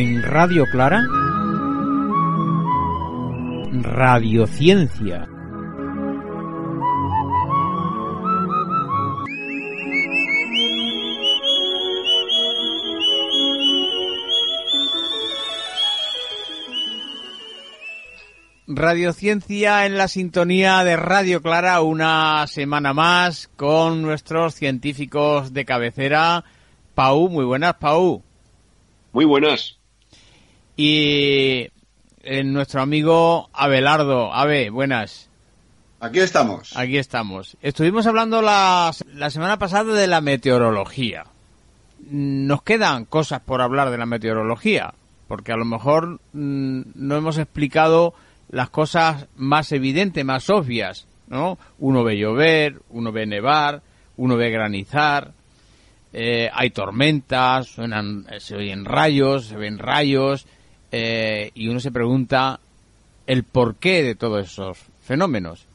En Radio Clara, Radiociencia. Radiociencia en la sintonía de Radio Clara una semana más con nuestros científicos de cabecera. Pau, muy buenas, Pau. Muy buenas. Y eh, nuestro amigo Abelardo. Ave, buenas. Aquí estamos. Aquí estamos. Estuvimos hablando la, la semana pasada de la meteorología. Nos quedan cosas por hablar de la meteorología, porque a lo mejor mm, no hemos explicado las cosas más evidentes, más obvias, ¿no? Uno ve llover, uno ve nevar, uno ve granizar, eh, hay tormentas, suenan, se oyen rayos, se ven rayos, eh, y uno se pregunta el porqué de todos esos fenómenos.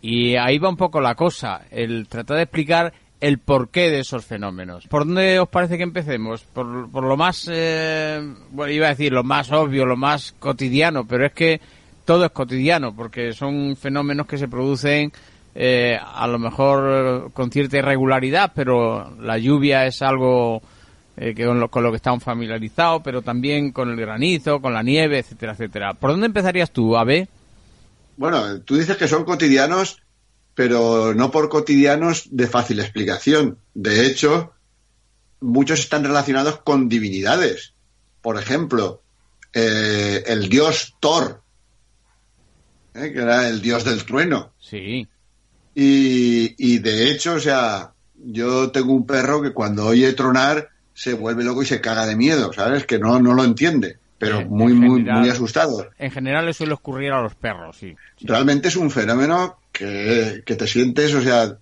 Y ahí va un poco la cosa, el tratar de explicar el porqué de esos fenómenos. ¿Por dónde os parece que empecemos? Por, por lo más, eh, bueno, iba a decir lo más obvio, lo más cotidiano, pero es que todo es cotidiano, porque son fenómenos que se producen eh, a lo mejor con cierta irregularidad, pero la lluvia es algo eh, que con, lo, con lo que estamos familiarizados, pero también con el granizo, con la nieve, etcétera, etcétera. ¿Por dónde empezarías tú, Abe? Bueno, tú dices que son cotidianos, pero no por cotidianos de fácil explicación. De hecho, muchos están relacionados con divinidades. Por ejemplo, eh, el dios Thor, ¿eh? que era el dios del trueno. Sí. Y, y, de hecho, o sea, yo tengo un perro que cuando oye tronar se vuelve loco y se caga de miedo, ¿sabes? Que no, no lo entiende, pero muy, muy, muy asustado. En general le suele ocurrir a los perros, sí. Sí. Realmente es un fenómeno que, que te sientes, o sea,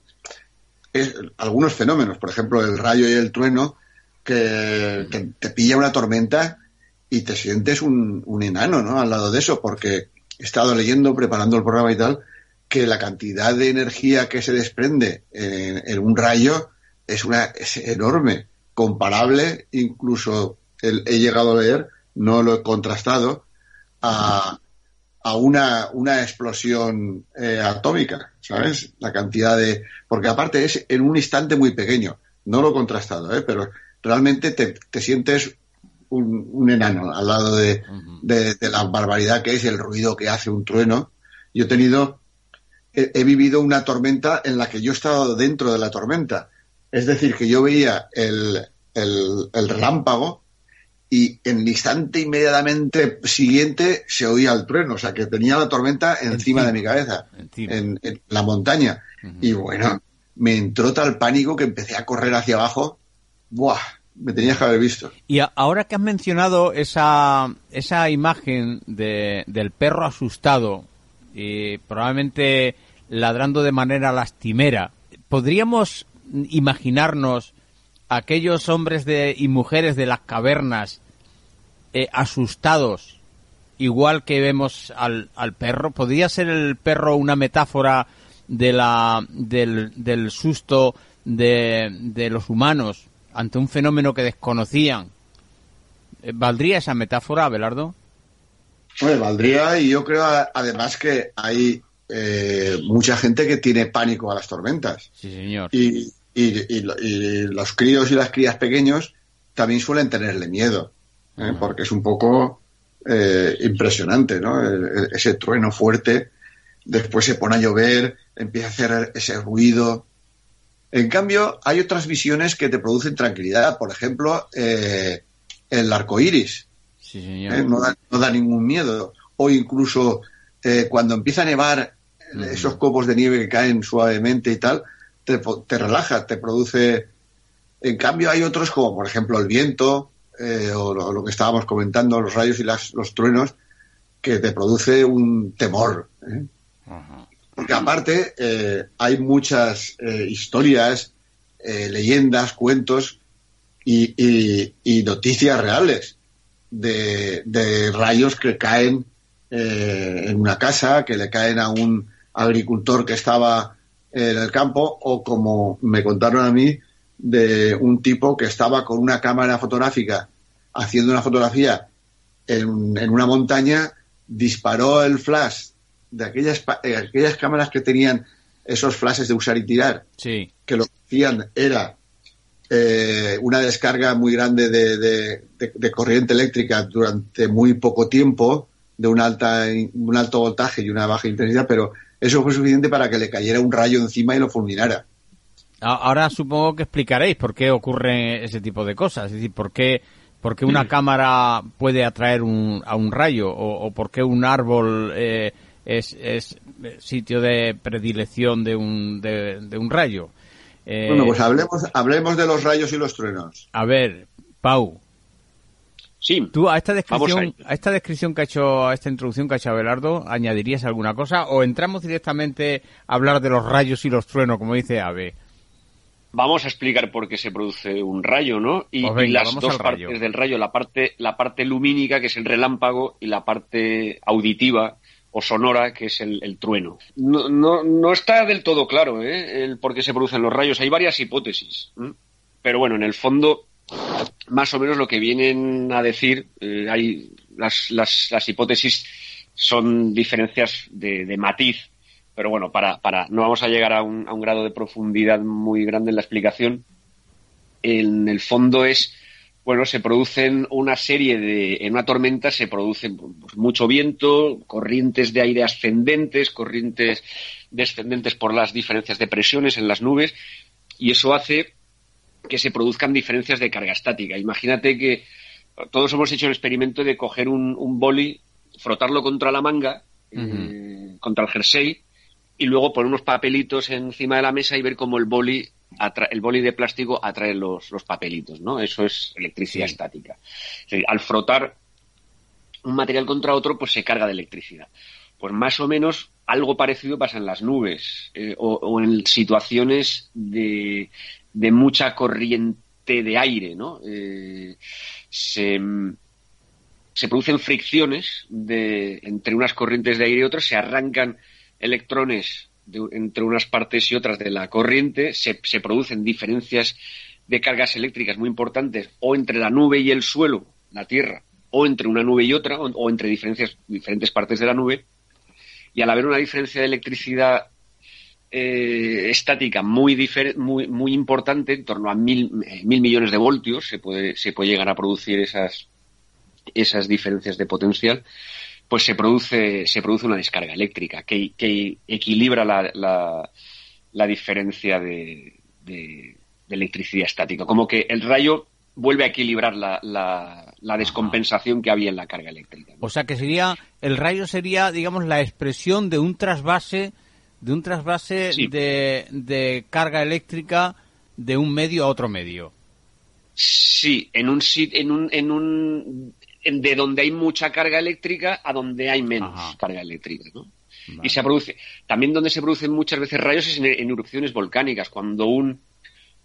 es, algunos fenómenos, por ejemplo, el rayo y el trueno, que te, te pilla una tormenta y te sientes un, un enano, ¿no? Al lado de eso, porque he estado leyendo, preparando el programa y tal, que la cantidad de energía que se desprende en, en un rayo es una es enorme, comparable, incluso el- he llegado a leer, no lo he contrastado, a, a una, una explosión eh, atómica, ¿sabes? La cantidad de... Porque aparte es en un instante muy pequeño. No lo he contrastado, ¿eh? Pero realmente te, te sientes un, un enano al lado de, Ujú. de, de la barbaridad que es el ruido que hace un trueno. Yo he tenido... He, he vivido una tormenta en la que yo he estado dentro de la tormenta. Es decir, que yo veía el, el, el relámpago y en el instante inmediatamente siguiente se oía el trueno, o sea que tenía la tormenta encima, de mi cabeza, en, en la montaña. Y bueno, me entró tal pánico que empecé a correr hacia abajo. ¡Buah! Me tenías que haber visto. Y ahora que has mencionado esa, esa imagen de, del perro asustado y probablemente ladrando de manera lastimera, ¿podríamos imaginarnos aquellos hombres de, y mujeres de las cavernas eh, asustados, igual que vemos al, al perro? ¿Podría ser el perro una metáfora de la, del, del susto de, de los humanos ante un fenómeno que desconocían? Eh, ¿Valdría esa metáfora, Abelardo? Bueno, valdría y yo creo además que hay eh, mucha gente que tiene pánico a las tormentas. Sí, señor. Y, y- y y los críos y las crías pequeños también suelen tenerle miedo, ¿eh? Porque es un poco eh, impresionante, ¿no? El- el- ese trueno fuerte, después se pone a llover, empieza a hacer ese ruido. En cambio, hay otras visiones que te producen tranquilidad, por ejemplo, eh, el arco iris. Sí, señor. ¿eh? no, da, no da ningún miedo. O incluso eh, cuando empieza a nevar, esos copos de nieve que caen suavemente y tal, te, te relaja, te produce. En cambio, hay otros como, por ejemplo, el viento, eh, o lo, lo que estábamos comentando, los rayos y las- los truenos, que te produce un temor. ¿eh? Ajá. Porque aparte eh, hay muchas historias, leyendas, cuentos y, y- y noticias reales de, de rayos que caen en una casa, que le caen a un agricultor que estaba en el campo, o como me contaron a mí, de un tipo que estaba con una cámara fotográfica haciendo una fotografía en, en una montaña, disparó el flash de aquellas, eh, aquellas cámaras que tenían esos flashes de usar y tirar, Sí. que lo que hacían era eh, una descarga muy grande de, de- de- de corriente eléctrica durante muy poco tiempo, de un, alta, un alto voltaje y una baja intensidad, pero eso fue suficiente para que le cayera un rayo encima y lo fulminara. Ahora supongo que explicaréis por qué ocurre ese tipo de cosas. Es decir, por qué, por qué una cámara puede atraer un, a un rayo o, o por qué un árbol eh, es, es sitio de predilección de un, de, de un rayo. Eh, Bueno, pues hablemos, hablemos de los rayos y los truenos. a ver, Pau, Sí, tú a esta descripción, a esta descripción que ha hecho, a esta introducción que ha hecho Abelardo, ¿añadirías alguna cosa o entramos directamente a hablar de los rayos y los truenos, como dice Ave? vamos a explicar por qué se produce un rayo, ¿no? Y, Pues venga, y las dos rayo. partes del rayo, la parte, la parte lumínica, que es el relámpago, y la parte auditiva o sonora, que es el, el trueno. No, no, no está del todo claro ¿eh? el por qué se producen los rayos. Hay varias hipótesis. Pero bueno, en el fondo, más o menos lo que vienen a decir, eh, hay las, las, hipótesis son diferencias de, matiz, pero bueno, para, para no vamos a llegar a un, a un grado de profundidad muy grande en la explicación. En el fondo es, bueno, se producen una serie de, en una tormenta se producen pues, mucho viento, corrientes de aire ascendentes, corrientes descendentes por las diferencias de presiones en las nubes, y eso hace que se produzcan diferencias de carga estática. Imagínate que todos hemos hecho el experimento de coger un, un boli, frotarlo contra la manga, eh, contra el jersey, y luego poner unos papelitos encima de la mesa y ver cómo el boli, atra- el boli de plástico atrae los, los papelitos, ¿no? Eso es electricidad Sí. estática. Es decir, al frotar un material contra otro, pues se carga de electricidad. Pues más o menos algo parecido pasa en las nubes eh, o, o en situaciones de, de mucha corriente de aire, ¿no? Eh, se, se producen fricciones de, entre unas corrientes de aire y otras, se arrancan electrones de- entre unas partes y otras de la corriente, se, se producen diferencias de cargas eléctricas muy importantes o entre la nube y el suelo, la Tierra, o entre una nube y otra, o, o entre diferencias, diferentes partes de la nube, y al haber una diferencia de electricidad eh, estática muy, difer- muy, muy importante, en torno a mil, eh, mil millones de voltios, se puede, se puede llegar a producir esas, esas diferencias de potencial, pues se produce, se produce una descarga eléctrica que, que equilibra la, la, la diferencia de, de- de electricidad estática. Como que el rayo vuelve a equilibrar la, la, la descompensación que había en la carga eléctrica. O sea que sería, el rayo sería, digamos, la expresión de un trasvase, de un trasvase Sí. de, de carga eléctrica de un medio a otro medio. Sí, en un en un, en un en- de donde hay mucha carga eléctrica a donde hay menos Ajá. carga eléctrica, ¿no? Vale. Y se produce. También donde se producen muchas veces rayos es en, en erupciones volcánicas. Cuando un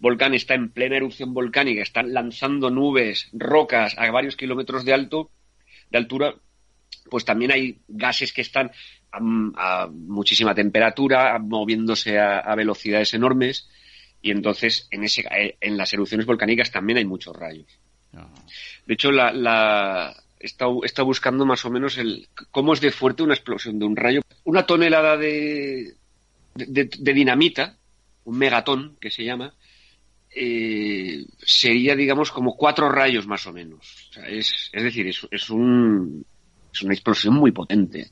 volcán está en plena erupción volcánica, están lanzando nubes, rocas a varios kilómetros de alto, de altura, pues también hay gases que están a, a muchísima temperatura, a- moviéndose a, a velocidades enormes, y entonces en, ese, en las erupciones volcánicas también hay muchos rayos. Ajá. De hecho, la, la estado buscando más o menos el cómo es de fuerte una explosión de un rayo. Una tonelada de, de, de- de dinamita, un megatón que se llama, eh, sería, digamos, como cuatro rayos más o menos. O sea, es, es decir, es, es, un, es una explosión muy potente.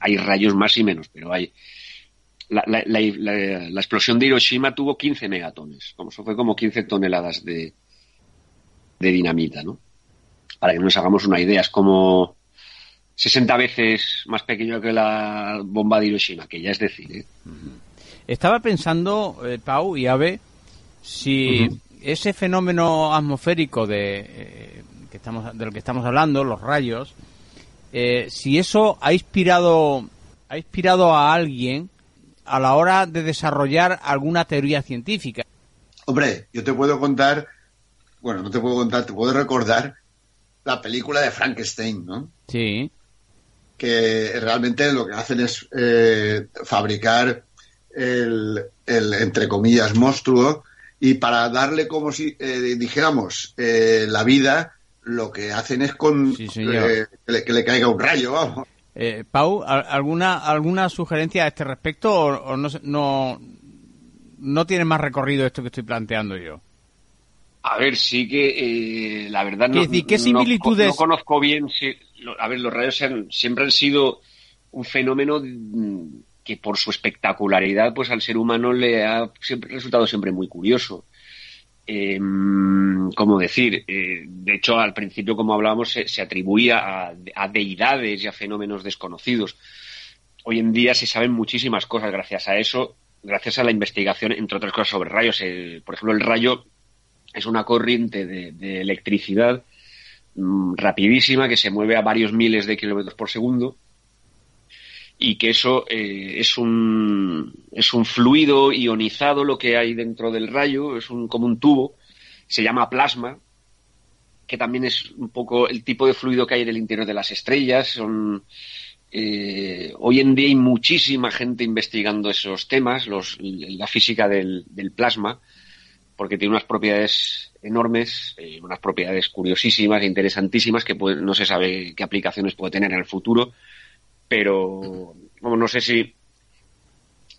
Hay rayos más y menos, pero hay. La, la, la, la- la explosión de Hiroshima tuvo 15 megatones. Como, eso fue como 15 toneladas de, de dinamita, ¿no? Para que nos hagamos una idea, es como 60 veces más pequeño que la bomba de Hiroshima, que ya es decir, ¿eh? Estaba pensando, eh, Pau y Ave, si ese fenómeno atmosférico de, eh, que estamos, del que estamos hablando, los rayos, eh, si eso ha inspirado, ha inspirado a alguien a la hora de desarrollar alguna teoría científica. Hombre, yo te puedo contar, bueno, no te puedo contar, te puedo recordar la película de Frankenstein, ¿no? Sí, que realmente lo que hacen es eh, fabricar el, el, entre comillas, monstruo y para darle como si eh, dijéramos eh, la vida lo que hacen es con Sí, eh, que, le, que le caiga un rayo, vamos. Eh, Pau, ¿al- ¿alguna, ¿alguna sugerencia a este respecto o, o no, se- no, no tiene más recorrido esto que estoy planteando yo? A ver, sí que eh, la verdad no, Quiero decir, ¿qué no- similitudes- no, conozco bien. si- lo- a ver, los rayos han- siempre han sido un fenómeno mm, que por su espectacularidad, pues al ser humano le ha siempre resultado siempre muy curioso. Eh, ¿Cómo decir? Eh, de hecho, al principio, como hablábamos, se, atribuía a, deidades y a fenómenos desconocidos. Hoy en día se saben muchísimas cosas gracias a eso, gracias a la investigación, entre otras cosas, sobre rayos. El- por ejemplo, el rayo es una corriente de, de electricidad mm, rapidísima que se mueve a varios miles de kilómetros por segundo y que eso eh, es un es un fluido ionizado lo que hay dentro del rayo es un como un tubo se llama plasma que también es un poco el tipo de fluido que hay en el interior de las estrellas. Eh, hoy en día hay muchísima gente investigando esos temas los, la física del, del plasma porque tiene unas propiedades enormes, eh, unas propiedades curiosísimas e interesantísimas que puede- no se sabe qué aplicaciones puede tener en el futuro, pero bueno, no sé si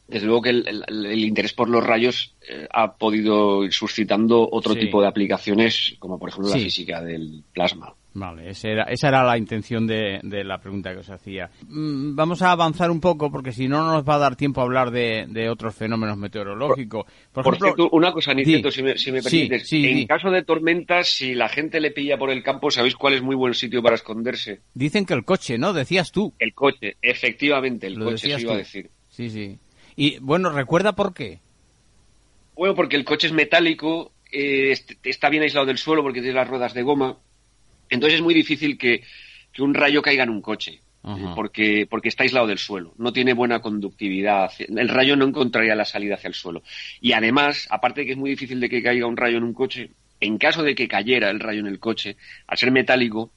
desde luego que el, el- el interés por los rayos eh, ha podido ir suscitando otro Sí. tipo de aplicaciones, como por ejemplo Sí. la física del plasma. Vale, ese era- esa era la intención de, de la pregunta que os hacía. Mm, Vamos a avanzar un poco porque si no, no nos va a dar tiempo a hablar de, de otros fenómenos meteorológicos. Por, Por ejemplo, cierto, una cosa, Niceto, Di. si me, si me Sí, permites. sí, en caso de tormentas, si la gente le pilla por el campo, ¿sabéis cuál es muy buen sitio para esconderse? dicen que el coche, ¿no? Decías tú. El coche, efectivamente, el Lo coche se iba a decir. Sí, sí. Y bueno, recuerda por qué. Bueno, porque el coche es metálico, eh, est- está bien aislado del suelo porque tiene las ruedas de goma. Entonces es muy difícil que, que un rayo caiga en un coche, Ajá. eh, porque, porque está aislado del suelo. No tiene buena conductividad. El rayo no encontraría la salida hacia el suelo. Y además, aparte de que es muy difícil de que caiga un rayo en un coche, en caso de que cayera el rayo en el coche, al ser metálico,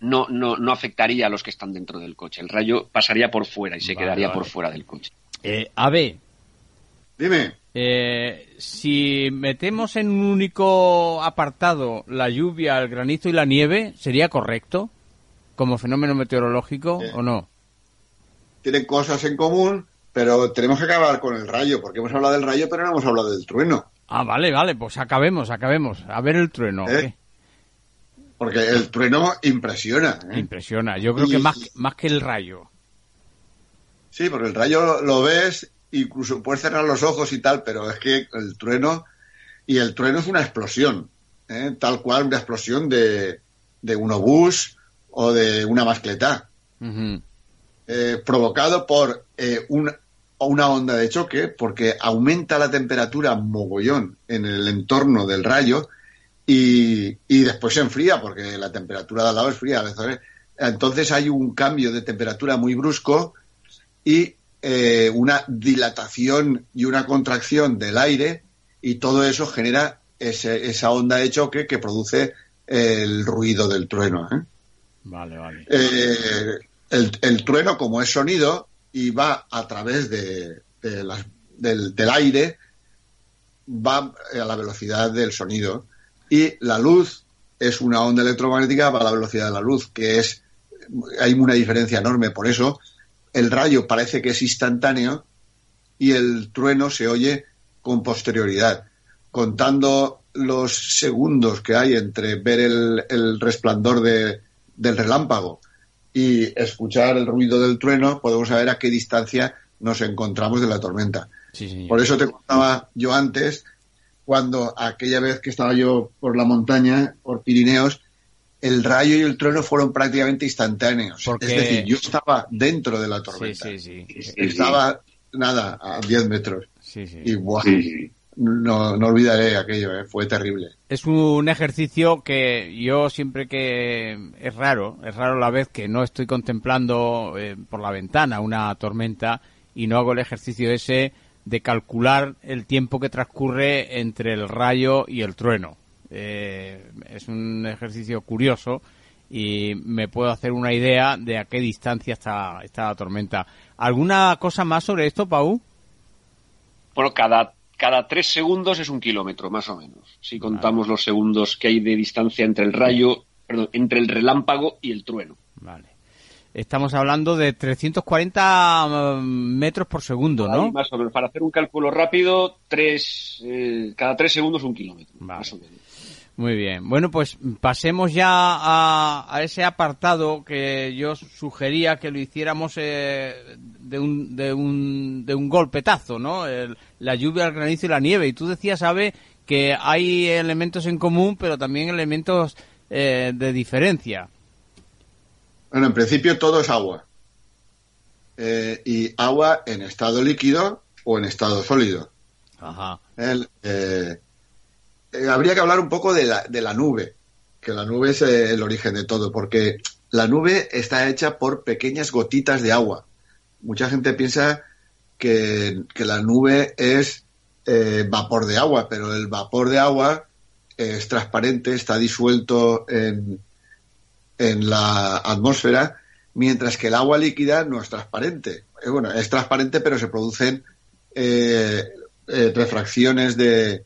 no, no, no afectaría a los que están dentro del coche. El rayo pasaría por fuera y se Vale, quedaría vale. por fuera del coche. Eh, a ver, Dime, eh, si metemos en un único apartado la lluvia, el granizo y la nieve, ¿sería correcto? Como fenómeno meteorológico Sí. o no? tienen cosas en común, pero tenemos que acabar con el rayo, porque hemos hablado del rayo, pero no hemos hablado del trueno. Ah, vale, vale, pues acabemos, acabemos. A ver el trueno. ¿Eh? Porque el trueno impresiona. ¿eh? Impresiona. Yo creo Y- que más, que- más que el rayo. Sí, porque el rayo lo ves, incluso puedes cerrar los ojos y tal, pero es que el trueno, y el trueno es una explosión, ¿eh? tal cual una explosión de, de un obús o de una mascletá, Ujú. eh, provocado por eh, un- una onda de choque, porque aumenta la temperatura mogollón en el entorno del rayo y, y después se enfría, porque la temperatura de al lado es fría. ¿sabes? Entonces hay un cambio de temperatura muy brusco y eh, una dilatación y una contracción del aire y todo eso genera ese- esa onda de choque que produce el ruido del trueno. ¿eh? Vale, vale. Eh, el, el trueno, como es sonido y va a través de, de las- del, del aire, va a la velocidad del sonido. Y la luz es una onda electromagnética, va a la velocidad de la luz, que es. Hay una diferencia enorme. Por eso, el rayo parece que es instantáneo y el trueno se oye con posterioridad. Contando los segundos que hay entre ver el, el resplandor de- del relámpago y escuchar el ruido del trueno, podemos saber a qué distancia nos encontramos de la tormenta. Sí. Por eso te contaba yo antes, cuando aquella vez que estaba yo por la montaña, por Pirineos, el rayo y el trueno fueron prácticamente instantáneos. Porque- Es decir, yo estaba dentro de la Sí, tormenta. sí, sí. Estaba, nada, a 10 metros. Sí, sí. Y Sí, sí. no, no olvidaré aquello, eh, fue terrible. Es un ejercicio que yo siempre que es raro, es raro la vez que no estoy contemplando eh, por la ventana una tormenta y no hago el ejercicio ese de calcular el tiempo que transcurre entre el rayo y el trueno. Eh, es un ejercicio curioso y me puedo hacer una idea de a qué distancia está, está la tormenta. ¿Alguna cosa más sobre esto, Pau? Bueno, cada, cada tres segundos es un kilómetro, más o menos. Si contamos los segundos que hay de distancia entre el rayo perdón, entre el relámpago y el trueno. Vale. Estamos hablando de 340 mm, metros por segundo, ¿no? más o menos. Para hacer un cálculo rápido, tres, eh, cada tres segundos un kilómetro. Más o menos. Muy bien. Bueno, pues pasemos ya a, ese apartado que yo sugería que lo hiciéramos eh, de, un, de, un, de un golpetazo, ¿no? la lluvia, el granizo y la nieve. Y tú decías, Abe, que hay elementos en común, pero también elementos eh, de diferencia. Bueno, en principio todo es agua. Eh, y agua en estado líquido o en estado sólido. Ajá. El, eh, habría que hablar un poco de la, nube, que la nube es eh, el origen de todo, porque la nube está hecha por pequeñas gotitas de agua. Mucha gente piensa que, la nube es eh, vapor de agua, pero el vapor de agua es transparente, está disuelto en, en la atmósfera, mientras que el agua líquida no es transparente. bueno, es transparente, pero se producen refracciones de,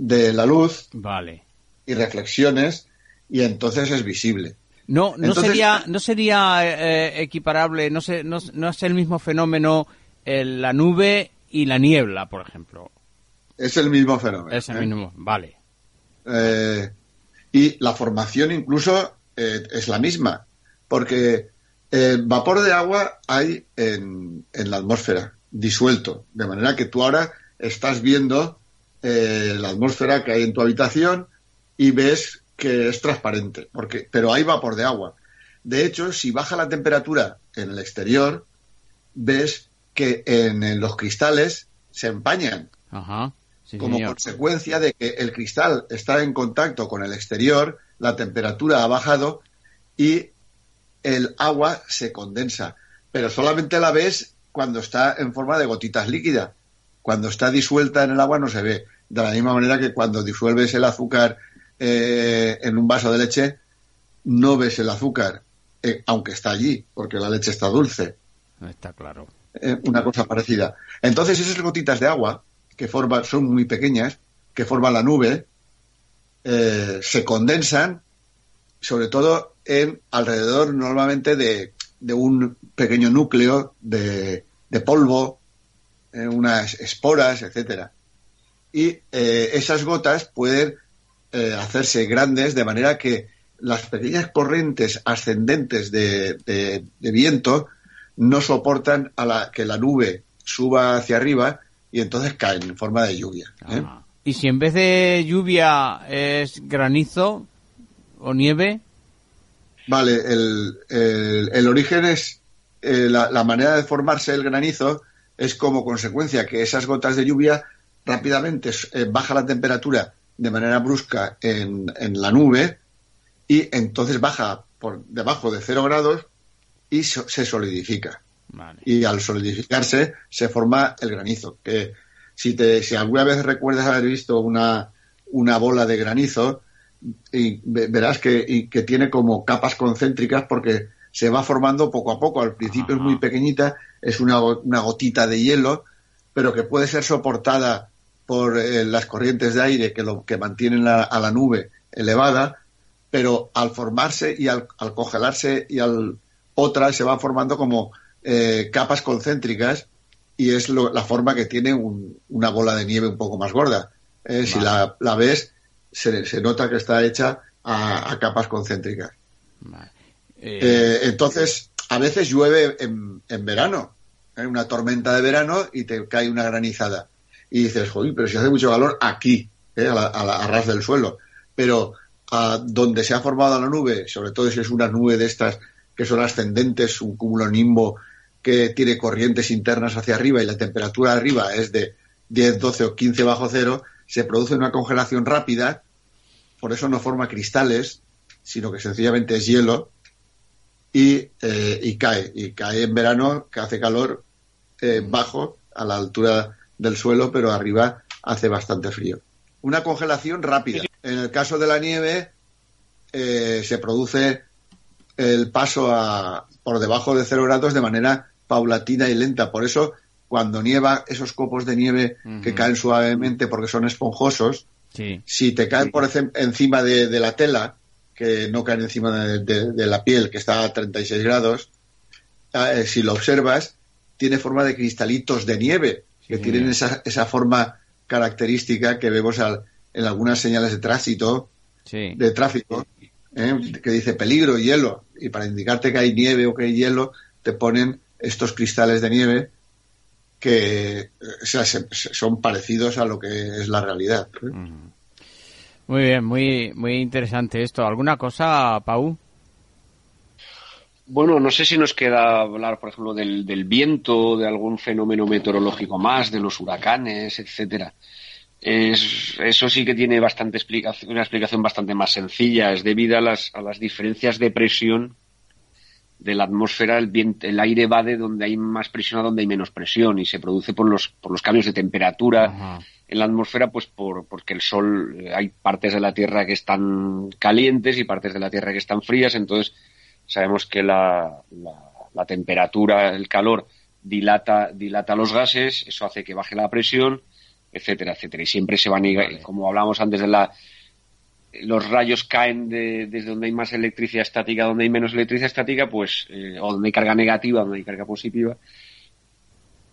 de la luz vale. y reflexiones y entonces es visible. No, no sería, no sería eh, equiparable, no, sé, no, es el mismo fenómeno la nube y la niebla, por ejemplo. Es el mismo fenómeno. Es el ¿eh? mismo, vale. Eh, y la formación incluso es la misma, porque el vapor de agua hay en, en la atmósfera, disuelto, de manera que tú ahora estás viendo eh, la atmósfera que hay en tu habitación y ves que es transparente, porque, pero hay vapor de agua. De hecho, si baja la temperatura en el exterior, ves que en, los cristales se empañan. como consecuencia de que el cristal está en contacto con el exterior, la temperatura ha bajado y el agua se condensa. Pero solamente la ves cuando está en forma de gotitas líquidas. Cuando está disuelta en el agua no se ve. De la misma manera que cuando disuelves el azúcar eh, en un vaso de leche, no ves el azúcar, eh, aunque está allí, porque la leche está dulce. Está claro. Eh, una cosa parecida. Entonces, esas gotitas de agua, que forman, son muy pequeñas, que forman la nube, se condensan, sobre todo en alrededor normalmente de, de un pequeño núcleo de, de polvo eh, unas esporas, etcétera. Y eh, esas gotas pueden eh, hacerse grandes de manera que las pequeñas corrientes ascendentes de, viento no soportan a la, que la nube suba hacia arriba y entonces caen en forma de lluvia. ¿Y si en vez de lluvia es granizo o nieve? Vale, el, el, origen es la, la, manera de formarse el granizo es como consecuencia que esas gotas de lluvia rápidamente eh, baja la temperatura de manera brusca en, la nube y entonces baja por debajo de cero grados y se solidifica. Y al solidificarse se forma el granizo, que si, te, si alguna vez recuerdas haber visto una, una bola de granizo, y verás que, que tiene como capas concéntricas porque se va formando poco a poco. Al principio es muy pequeñita, es una, una, gotita de hielo, pero que puede ser soportada por eh, las corrientes de aire que, lo, que mantienen a la nube elevada, pero al formarse y al, congelarse y al otra se va formando como eh, capas concéntricas y es la forma que tiene una bola de nieve un poco más gorda. Eh, si la, la ves, se, se, nota que está hecha a, capas concéntricas. Eh, entonces, a veces llueve en, verano, en una tormenta de verano y te cae una granizada. Y dices, joder, pero si hace mucho calor aquí, ¿eh? a, la, ras del suelo. Pero a donde se ha formado la nube, sobre todo si es una nube de estas que son ascendentes, un cúmulo nimbo que tiene corrientes internas hacia arriba y la temperatura arriba es de 10, 12 o 15 bajo cero, se produce una congelación rápida, por eso no forma cristales, sino que sencillamente es hielo, eh, y, cae. Y cae en verano, que hace calor eh, bajo, a la altura del suelo, pero arriba hace bastante frío. Una congelación rápida. En el caso de la nieve, eh, se produce el paso a, por debajo de cero grados de manera paulatina y lenta. Por eso, cuando nieva, esos copos de nieve que caen suavemente porque son esponjosos, si te caen por encima de, de, la tela, que no caen encima de, la piel, que está a 36 grados, ah, eh, si lo observas, tiene forma de cristalitos de nieve, que tienen esa, esa forma característica que vemos en algunas señales de tránsito, de tráfico, ¿eh? que dice peligro, hielo, y para indicarte que hay nieve o que hay hielo, te ponen estos cristales de nieve que son parecidos a lo que es la realidad. Muy bien, muy, muy interesante esto. ¿Alguna cosa, Pau? Bueno, no sé si nos queda hablar, por ejemplo, del, del viento, de algún fenómeno meteorológico más, de los huracanes, etcétera. Es, eso sí que tiene bastante explicación, una explicación bastante más sencilla. Es debido a las, a las diferencias de presión de la atmósfera, el, viento, el aire va de donde hay más presión a donde hay menos presión y se produce por los, por los cambios de temperatura en la atmósfera, pues por, porque el sol, eh, hay partes de la Tierra que están calientes y partes de la Tierra que están frías, entonces sabemos que la, la, temperatura, el calor dilata, dilata los gases, eso hace que baje la presión, etcétera, etcétera. Y siempre se van, a, como hablábamos antes de la, los rayos caen de, desde donde hay más electricidad estática, donde hay menos electricidad estática, pues, eh, o donde hay carga negativa, donde hay carga positiva,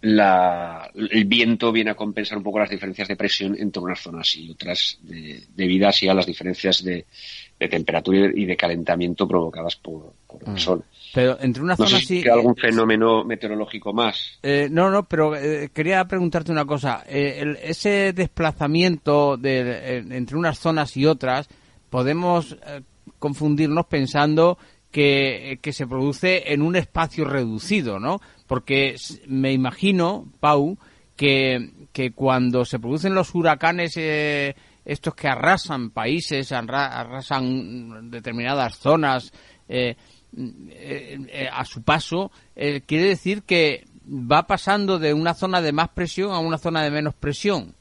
la, el viento viene a compensar un poco las diferencias de presión entre unas zonas y otras, de, debido así a las diferencias de, temperatura y de calentamiento provocadas por, el mm. sol. Pero entre una zona no algún fenómeno meteorológico más. Eh, no, no, pero eh, quería preguntarte una cosa. Eh, ese desplazamiento de, entre unas zonas y otras, podemos confundirnos pensando que, que, se produce en un espacio reducido, ¿no? Porque me imagino, Pau, que, que cuando se producen los huracanes eh, estos que arrasan países, arrasan determinadas zonas eh, eh, a su paso, quiere decir que va pasando de una zona de más presión a una zona de menos presión.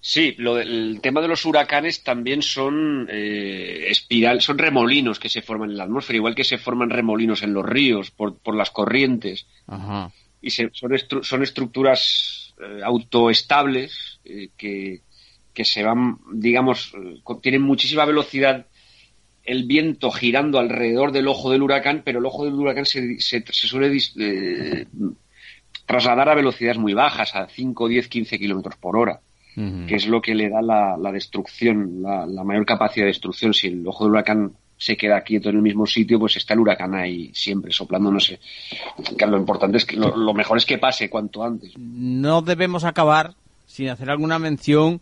Sí, lo el tema de los huracanes también son eh, espiral, son remolinos que se forman en la atmósfera, igual que se forman remolinos en los ríos por, por las corrientes. Y son, son estructuras eh, autoestables eh, que, que se van, digamos, tienen muchísima velocidad el viento girando alrededor del ojo del huracán, pero el ojo del huracán se, se, se suele trasladar a velocidades muy bajas, a 5, 10, 15 kilómetros por hora que es lo que le da la, destrucción, la, mayor capacidad de destrucción. Si el ojo del huracán se queda quieto en el mismo sitio, pues está el huracán ahí siempre soplando, no sé. lo importante es que lo, mejor es que pase cuanto antes. No debemos acabar sin hacer alguna mención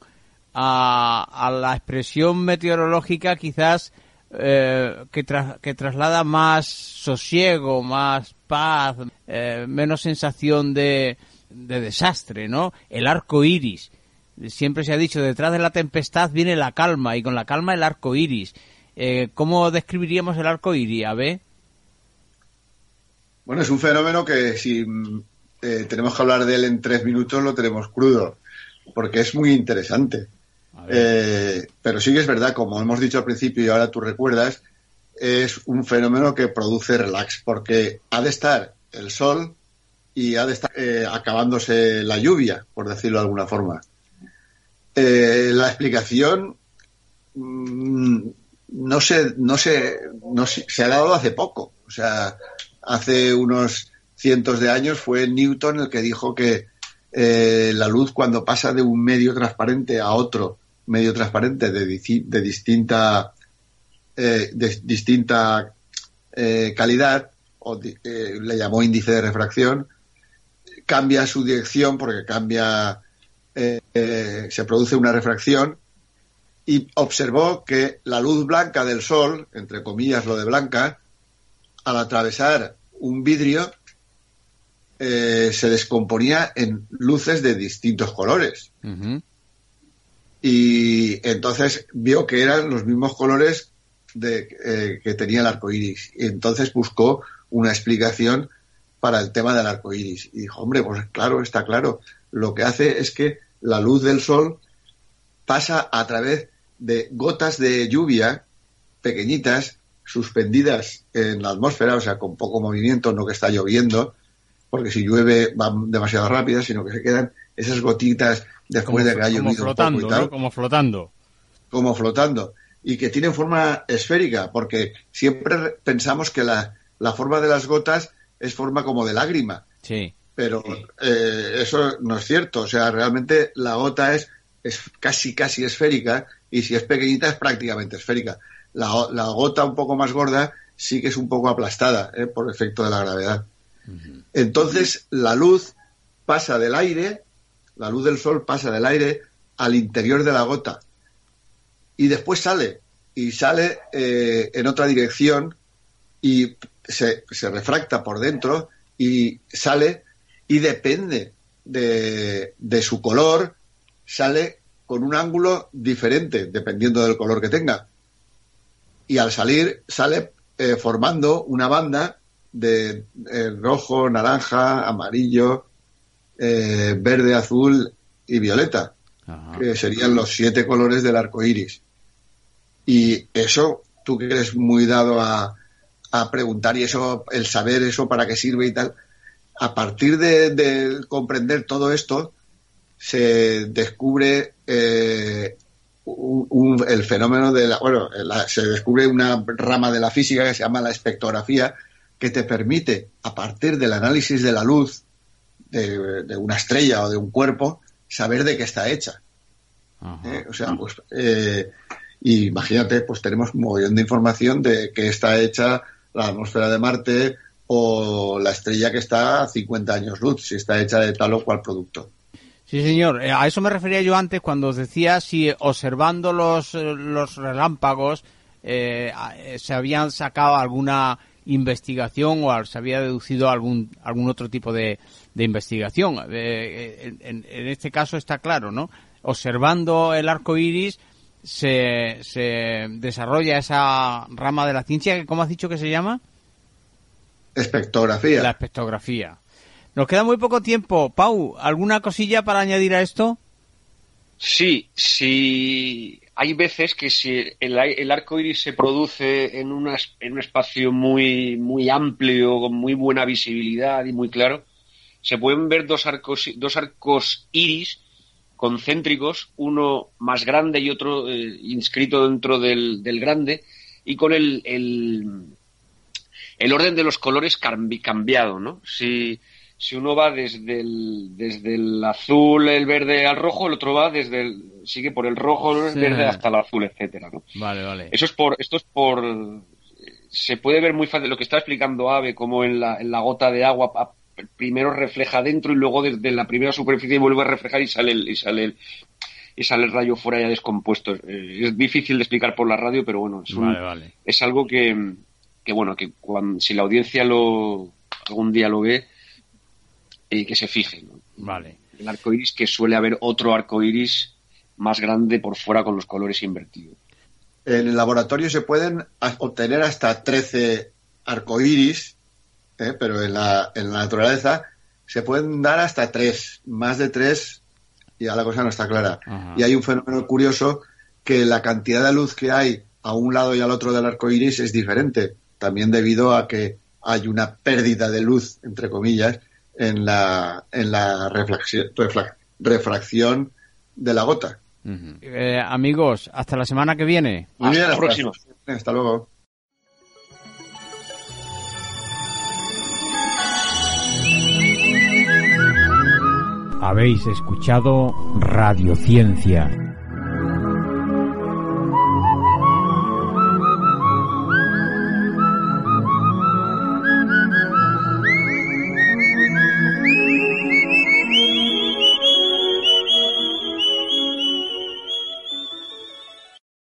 a, la expresión meteorológica quizás eh, que, que traslada más sosiego, más paz, eh, menos sensación de, de desastre, ¿no? El arco iris siempre se ha dicho, detrás de la tempestad viene la calma y con la calma el arco iris. Eh, ¿Cómo describiríamos el arco iris, Abe? Bueno, es un fenómeno que si tenemos que hablar de él en tres minutos lo tenemos crudo, porque es muy interesante. Eh, pero sí que es verdad, como hemos dicho al principio y ahora tú recuerdas, es un fenómeno que produce relax, porque ha de estar el sol y ha de estar acabándose la lluvia, por decirlo de alguna forma. Eh, la explicación mm, no sé, no sé, no se ha dado hace poco. O sea, hace unos cientos de años fue Newton el que dijo que eh, la luz cuando pasa de un medio transparente a otro medio transparente de, distinta eh, de distinta calidad o le llamó índice de refracción cambia su dirección porque cambia eh, eh, se produce una refracción y observó que la luz blanca del sol, entre comillas lo de blanca, al atravesar un vidrio, eh, se descomponía en luces de distintos colores. Y entonces vio que eran los mismos colores de, que tenía el arco iris. Y entonces buscó una explicación para el tema del arco iris. Y dijo, hombre, pues claro, está claro lo que hace es que la luz del sol pasa a través de gotas de lluvia pequeñitas suspendidas en la atmósfera, o sea, con poco movimiento, no que está lloviendo, porque si llueve va demasiado rápido, sino que se quedan esas gotitas después de que haya llovido flotando, Como flotando. Como flotando. y que tienen forma esférica, porque siempre pensamos que la, la forma de las gotas es forma como de lágrima. Sí. Pero eh, eso no es cierto. O sea, realmente la gota es, es casi, casi esférica y si es pequeñita es prácticamente esférica. La, la gota un poco más gorda sí que es un poco aplastada ¿eh? por efecto de la gravedad. Entonces, la luz pasa del aire, la luz del sol pasa del aire al interior de la gota y después sale y sale eh, en otra dirección y se, refracta por dentro y sale y depende de, de, su color, sale con un ángulo diferente dependiendo del color que tenga. Y al salir sale eh, formando una banda de eh, rojo, naranja, amarillo, eh, verde, azul y violeta, Ajá. que serían los siete colores del arco iris. Y eso, tú que eres muy dado a, a, preguntar y eso, el saber eso para qué sirve y tal, a partir de, de comprender todo esto, se descubre eh, un, un, el fenómeno de la, bueno, la, se descubre una rama de la física que se llama la espectrografía, que te permite, a partir del análisis de la luz de, de una estrella o de un cuerpo, saber de qué está hecha. ¿Eh? O sea, pues, eh, imagínate, pues tenemos un montón de información de qué está hecha la atmósfera de Marte o la estrella que está a 50 años luz, si está hecha de tal o cual producto. Sí, señor. A eso me refería yo antes cuando os decía si observando los, los relámpagos eh, se habían sacado alguna investigación o se había deducido algún algún otro tipo de, de investigación. Eh, en, en, este caso está claro, ¿no? Observando el arco iris se, se desarrolla esa rama de la ciencia que, ¿cómo has dicho que se llama? Espectrografía. La espectrografía. Nos queda muy poco tiempo. Pau, ¿alguna cosilla para añadir a esto? Sí, sí. Hay veces que si el, el arco iris se produce en, una, en un espacio muy, muy amplio, con muy buena visibilidad y muy claro, se pueden ver dos arcos, dos arcos iris concéntricos, uno más grande y otro eh, inscrito dentro del, del, grande, y con el, el, el orden de los colores cambi, cambiado, ¿no? Si, si uno va desde el, desde el azul, el verde al rojo, el otro va desde el, sigue por el rojo, el sí. verde hasta el azul, etcétera, ¿no? Vale, vale. Eso es por, esto es por, se puede ver muy fácil lo que está explicando Ave, como en la, en la gota de agua primero refleja dentro y luego desde la primera superficie vuelve a reflejar y sale el, y sale el, y sale el rayo fuera ya descompuesto. Eh, es difícil de explicar por la radio, pero bueno, es, un, vale, vale. es algo que, que, bueno, que cuando, si la audiencia lo algún día lo ve, y que se fije. ¿no? Vale. El arco iris, que suele haber otro arco iris más grande por fuera con los colores invertidos. En el laboratorio se pueden obtener hasta 13 arcoíris, ¿eh? pero en la, en la naturaleza se pueden dar hasta 3, más de 3, ya la cosa no está clara. Ajá. Y hay un fenómeno curioso que la cantidad de luz que hay a un lado y al otro del arco iris es diferente, también debido a que hay una pérdida de luz, entre comillas, en la, en la reflexión, refracción de la gota. Uh -huh. eh, amigos, hasta la semana que viene. Muy hasta bien, la próxima. Hasta luego. Habéis escuchado Radiociencia